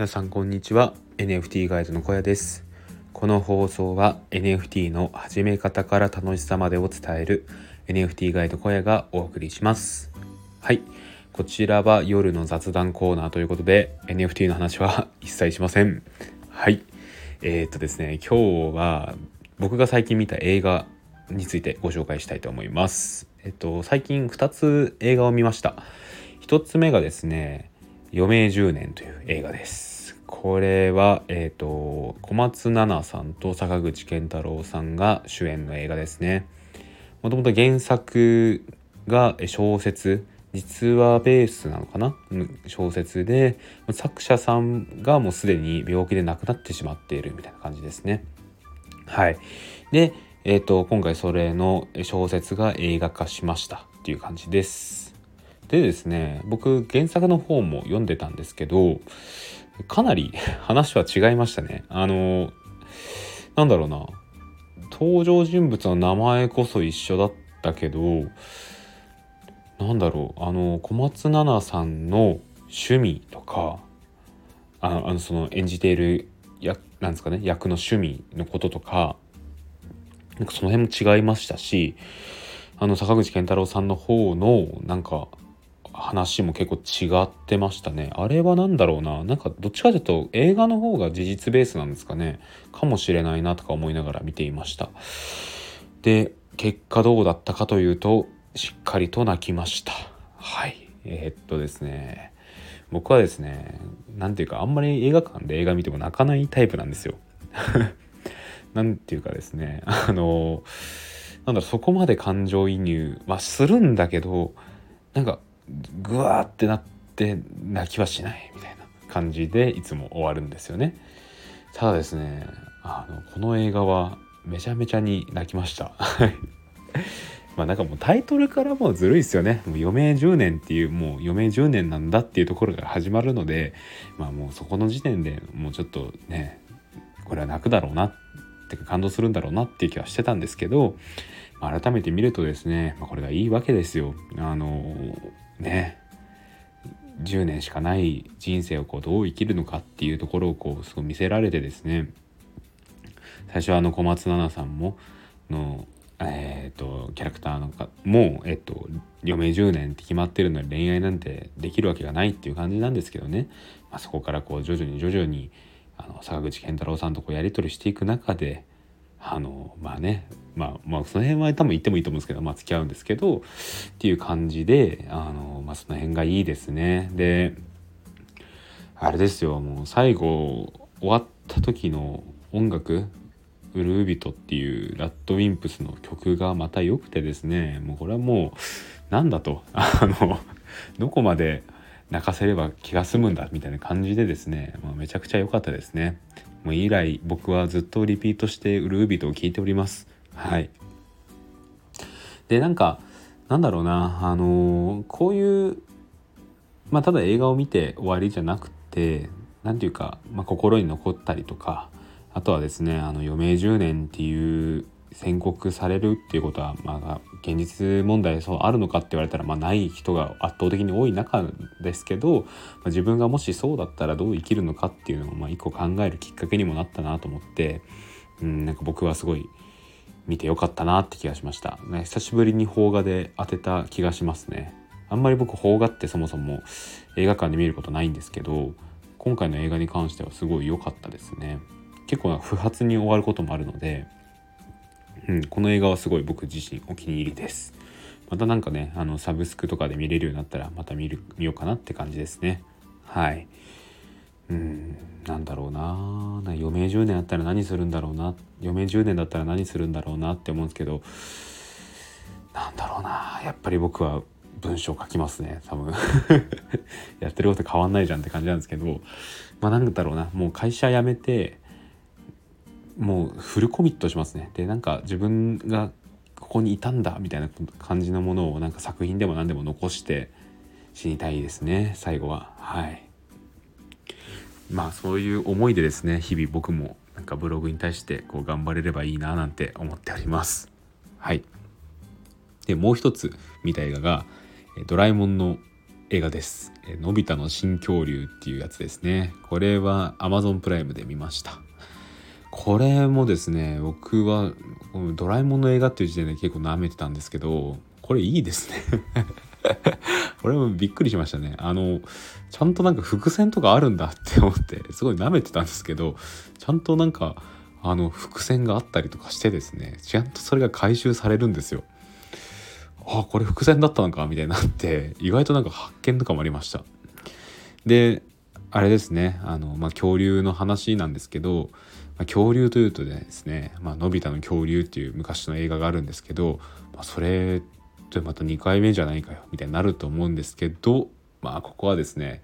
皆さんこんにちは。NFT ガイドの小屋です。この放送は NFT の始め方から楽しさまでを伝える NFT ガイド小屋がお送りします。はい。こちらは夜の雑談コーナーということで NFT の話は一切しません。はい。えー、っとですね今日は僕が最近見た映画についてご紹介したいと思います。えっと最近2つ映画を見ました。1つ目がですね余命10年という映画です。これはえっ、と小松菜奈さんと坂口健太郎さんが主演の映画ですね。もともと原作が小説。実話ベースなのかな？小説で作者さんがもうすでに病気で亡くなってしまっているみたいな感じですね。はい。でえっ、ー、と今回それの小説が映画化しましたっていう感じです。でですね僕原作の方も読んでたんですけどかなり 話は違いましたね。あのなんだろうな。登場人物の名前こそ一緒だったけどなんだろう。あの小松菜奈さんの趣味とかああのその演じているやなんですかね役の趣味のこととかなんかその辺も違いましたしあの坂口健太郎さんの方のなんか話も結構違ってましたね。あれは何だろうな。なんかどっちかというと映画の方が事実ベースなんですかね。かもしれないなとか思いながら見ていました。で、結果どうだったかというと、しっかりと泣きました。はい。えー、っとですね。僕はですね、何ていうかあんまり映画館で映画見ても泣かないタイプなんですよ。なんていうかですね、あの、なんだろそこまで感情移入はするんだけど、なんかぐわーってなって泣きはしないみたいな感じでいつも終わるんですよね。ただですねあのこの映画はめちゃめちゃに泣きました。まあなんかもうタイトルからもうずるいですよね。もう余命10年っていうもう余命10年なんだっていうところが始まるのでまあもうそこの時点でもうちょっとねこれは泣くだろうなってか感動するんだろうなっていう気はしてたんですけど、改めて見るとですね、まあ、これがいいわけですよ。あのね。10年しかない人生をこうどう生きるのかっていうところをこうすごい見せられてですね。最初はあの小松菜奈さんものえーと、キャラクターのかもう、えっと、余命10年って決まってるのに恋愛なんてできるわけがないっていう感じなんですけどね、まあ、そこからこう徐々に徐々にあの坂口健太郎さんとこうやり取りしていく中であのまあねまあまあその辺は多分言ってもいいと思うんですけどまあ付き合うんですけどっていう感じであのまあその辺がいいですね。であれですよもう最後終わった時の音楽「ウルービト」っていうラッドウィンプスの曲がまた良くてですねもうこれはもうなんだと。あのどこまで泣かせれば気が済むんだみたいな感じでですね、まあ、めちゃくちゃ良かったですね。もう以来僕はずっとリピートしてウルービトを聞いております。はい。でなんかなんだろうなあのー、こういうまあただ映画を見て終わりじゃなくて何て言うか、まあ、心に残ったりとかあとはですねあの余命10年っていう宣告されるっていうことは、まあ、現実問題そうあるのかって言われたら、まあ、ない人が圧倒的に多い中ですけど、まあ、自分がもしそうだったらどう生きるのかっていうのを、まあ、一個考えるきっかけにもなったなと思って、うん、なんか僕はすごい見てよかったなって気がしました、ね、久しぶりに邦画で当てた気がしますね。あんまり僕邦画ってそもそも映画館で見ることないんですけど今回の映画に関してはすごい良かったですね。結構不発に終わることもあるのでうん、この映画はすごい僕自身お気に入りです。またなんかね、あのサブスクとかで見れるようになったらまた見る見ようかなって感じですね。はい。うん、なんだろうな余命10年あったら何するんだろうな余命10年だったら何するんだろうなって思うんですけどなんだろうなやっぱり僕は文章書きますね多分 やってること変わんないじゃんって感じなんですけどまあなんだろうなもう会社辞めてもうフルコミットしますね。でなんか自分がここにいたんだみたいな感じのものをなんか作品でも何でも残して死にたいですね最後は。はい。まあそういう思いでですね日々僕もなんかブログに対してこう頑張れればいいななんて思っております。はい。でもう一つ見た映画が「ドラえもんの映画です「のび太の新恐竜」っていうやつですね。これは Amazon プライムで見ました。これもですね僕はドラえもんの映画っていう時点で結構舐めてたんですけどこれいいですね。これもびっくりしましたね。あのちゃんとなんか伏線とかあるんだって思ってすごい舐めてたんですけどちゃんとなんかあの伏線があったりとかしてですねちゃんとそれが回収されるんですよ。あこれ伏線だったのかみたいになって意外となんか発見とかもありました。であれですねあの、まあ、恐竜の話なんですけど、まあ、恐竜というとですね「まあのび太の恐竜」っていう昔の映画があるんですけど、まあ、それってまた2回目じゃないかよみたいになると思うんですけどまあここはですね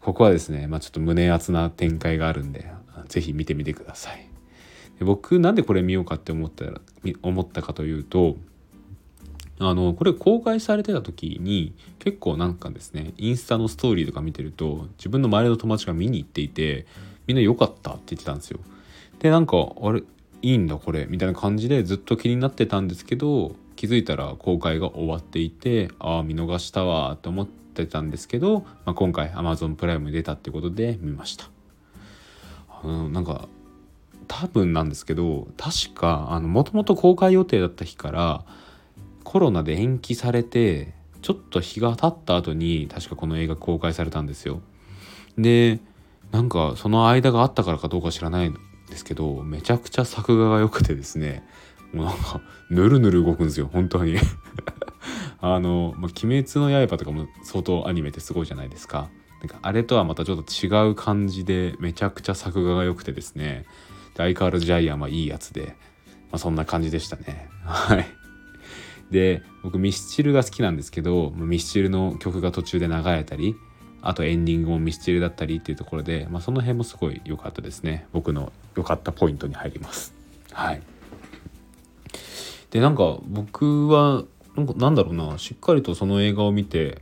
ここはですね、まあ、ちょっと胸熱な展開があるんで是非見てみてください。で僕なんでこれ見ようかって思ったら思ったかというとあのこれ公開されてた時に結構なんかですねインスタのストーリーとか見てると自分の周りの友達が見に行っていてみんな良かったって言ってたんですよ。でなんかあれいいんだこれみたいな感じでずっと気になってたんですけど気づいたら公開が終わっていてああ見逃したわって思ってたんですけど、まあ、今回 Amazon プライムに出たってことで見ました。あのなんか多分なんですけど確かもともと公開予定だった日からコロナで延期されてちょっと日が経った後に確かこの映画公開されたんですよ。でなんかその間があったからかどうか知らないんですけどめちゃくちゃ作画が良くてですね。もうなんかぬるぬる動くんですよ本当に。あの、まあ、鬼滅の刃とかも相当アニメってすごいじゃないですか。なんかあれとはまたちょっと違う感じでめちゃくちゃ作画が良くてですね。相変わらずジャイアンはいいやつで、まあ、そんな感じでしたね。はい。で僕ミスチルが好きなんですけどミスチルの曲が途中で流れたりあとエンディングもミスチルだったりっていうところで、まあ、その辺もすごい良かったですね。僕の良かったポイントに入ります。はい。でなんか僕はなんかなんだろうな。しっかりとその映画を見て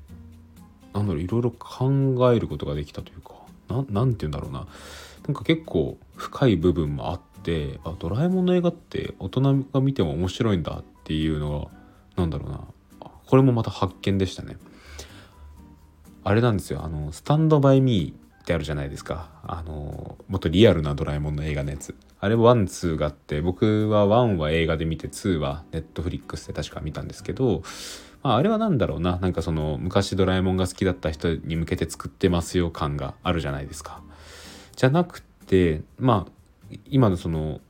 なんだろういろいろ考えることができたというか何て言うんだろうな。なんか結構深い部分もあってあドラえもんの映画って大人が見ても面白いんだっていうのがなんだろうな。これもまた発見でしたね。あれなんですよ。あのスタンドバイミーってあるじゃないですか。あのもっとリアルなドラえもんの映画のやつ。あれワンツーがあって僕はワンは映画で見てツーはネットフリックスで確か見たんですけど、まあ、あれは何だろうな。なんかその昔ドラえもんが好きだった人に向けて作ってますよ感があるじゃないですか。じゃなくてまあ今のその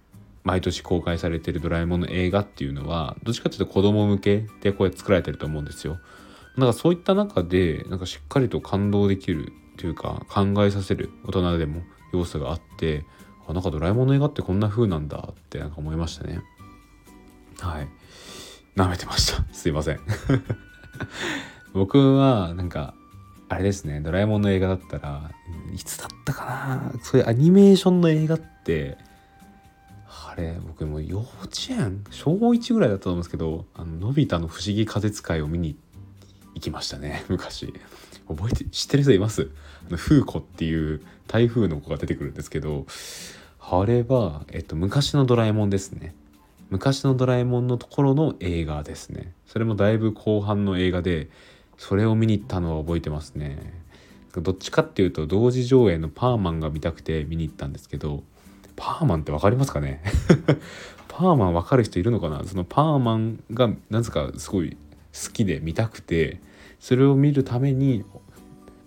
毎年公開されてるドラえもんの映画っていうのはどっちかっていうと子供向けでこうやって作られてると思うんですよ。だかそういった中でなんかしっかりと感動できるというか考えさせる大人でも要素があってあなんかドラえもんの映画ってこんな風なんだってなんか思いましたね。はい。舐めてました。すいません。僕はなんかあれですねドラえもんの映画だったらいつだったかなそういうアニメーションの映画ってあれ僕も幼稚園小1ぐらいだったと思うんですけど「あののび太の不思議風使い」を見に行きましたね 昔。覚えて知ってる人います？あのフーコっていう台風の子が出てくるんですけどあれは、えっと、昔のドラえもんですね。昔のドラえもんのところの映画ですね。それもだいぶ後半の映画でそれを見に行ったのは覚えてますね。どっちかっていうと同時上映のパーマンが見たくて見に行ったんですけどパーマンって分かりますかね？パーマン分かる人いるのかな？そのパーマンがなぜかすごい好きで見たくてそれを見るために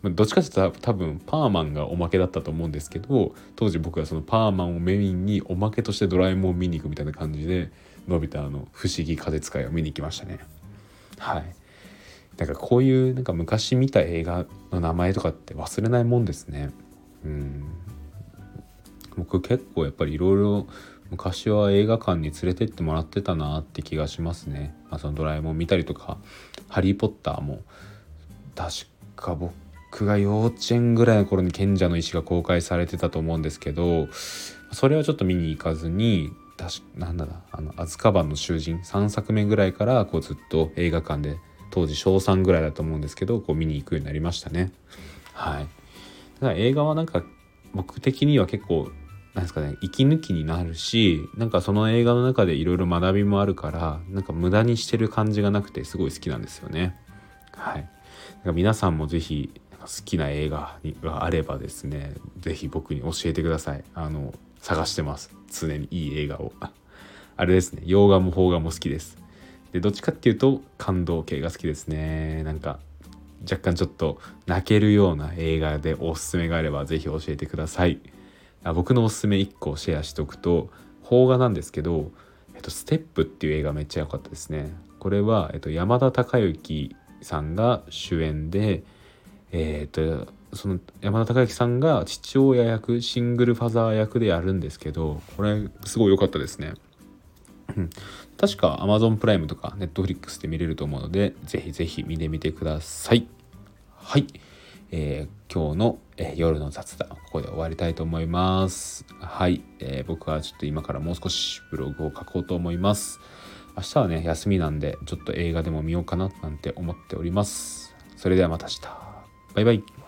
どっちかっていうと多分パーマンがおまけだったと思うんですけど当時僕はそのパーマンをメインにおまけとしてドラえもんを見に行くみたいな感じでのび太の不思議風使いを見に行きましたね。はい。なんかこういうなんか昔見た映画の名前とかって忘れないもんですね。うん。僕結構やっぱりいろいろ昔は映画館に連れてってもらってたなって気がしますね。まあ、そのドラえもん見たりとか「ハリー・ポッター」も確か僕が幼稚園ぐらいの頃に賢者の石が公開されてたと思うんですけどそれはちょっと見に行かずに確なんだあのアズカバンの囚人3作目ぐらいからこうずっと映画館で当時小3ぐらいだと思うんですけどこう見に行くようになりましたね。はい、だから映画はなんか僕的には結構なんですかね息抜きになるしなんかその映画の中でいろいろ学びもあるからなんか無駄にしてる感じがなくてすごい好きなんですよね。はい。皆さんも是非好きな映画があればですね是非僕に教えてください。あの探してます。常にいい映画を。あれですね。洋画も邦画も好きです。でどっちかっていうと感動系が好きですね。なんか若干ちょっと泣けるような映画でおすすめがあれば是非教えてください。あ僕のおすすめ1個シェアしておくと邦画なんですけど「えっと、ステップ」っていう映画めっちゃ良かったですねこれは、えっと、山田孝之さんが主演でえ、っとその山田孝之さんが父親役シングルファザー役でやるんですけどこれすごい良かったですね。確か Amazon プライムとか Netflix で見れると思うのでぜひぜひ見てみてください。はい、えー、今日の、え、夜の雑談ここで終わりたいと思います。はい、えー、僕はちょっと今からもう少しブログを書こうと思います。明日はね休みなんでちょっと映画でも見ようかななんて思っております。それではまた明日。バイバイ。